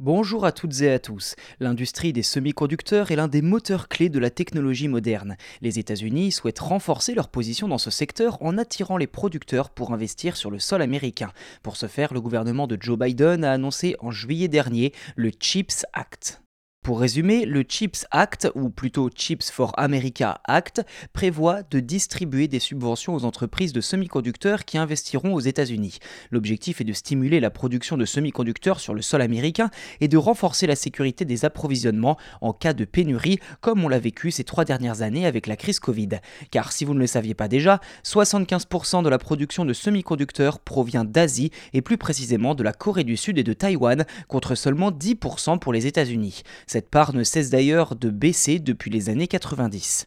Bonjour à toutes et à tous. L'industrie des semi-conducteurs est l'un des moteurs clés de la technologie moderne. Les États-Unis souhaitent renforcer leur position dans ce secteur en attirant les producteurs pour investir sur le sol américain. Pour ce faire, le gouvernement de Joe Biden a annoncé en juillet dernier le CHIPS Act. Pour résumer, le CHIPS Act, ou plutôt Chips for America Act, prévoit de distribuer des subventions aux entreprises de semi-conducteurs qui investiront aux États-Unis. L'objectif est de stimuler la production de semi-conducteurs sur le sol américain et de renforcer la sécurité des approvisionnements en cas de pénurie, comme on l'a vécu ces trois dernières années avec la crise Covid. Car si vous ne le saviez pas déjà, 75% de la production de semi-conducteurs provient d'Asie et plus précisément de la Corée du Sud et de Taïwan, contre seulement 10% pour les États-Unis. Part ne cesse d'ailleurs de baisser depuis les années 90.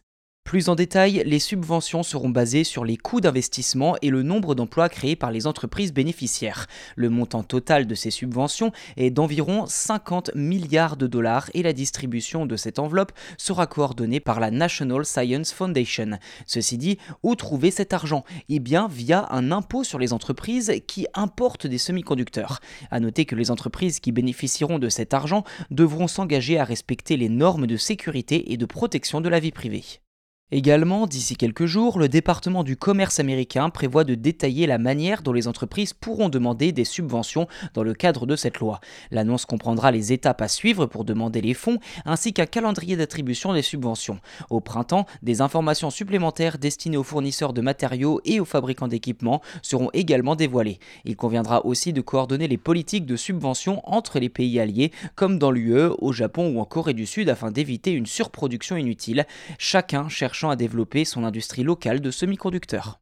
Plus en détail, les subventions seront basées sur les coûts d'investissement et le nombre d'emplois créés par les entreprises bénéficiaires. Le montant total de ces subventions est d'environ 50 milliards de dollars et la distribution de cette enveloppe sera coordonnée par la National Science Foundation. Ceci dit, où trouver cet argent? Eh bien via un impôt sur les entreprises qui importent des semi-conducteurs. A noter que les entreprises qui bénéficieront de cet argent devront s'engager à respecter les normes de sécurité et de protection de la vie privée. Également, d'ici quelques jours, le département du commerce américain prévoit de détailler la manière dont les entreprises pourront demander des subventions dans le cadre de cette loi. L'annonce comprendra les étapes à suivre pour demander les fonds, ainsi qu'un calendrier d'attribution des subventions. Au printemps, des informations supplémentaires destinées aux fournisseurs de matériaux et aux fabricants d'équipements seront également dévoilées. Il conviendra aussi de coordonner les politiques de subvention entre les pays alliés, comme dans l'UE, au Japon ou en Corée du Sud, afin d'éviter une surproduction inutile. Chacun cherche à développer son industrie locale de semi-conducteurs.